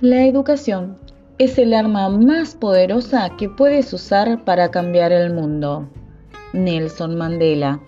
La educación es el arma más poderosa que puedes usar para cambiar el mundo. Nelson Mandela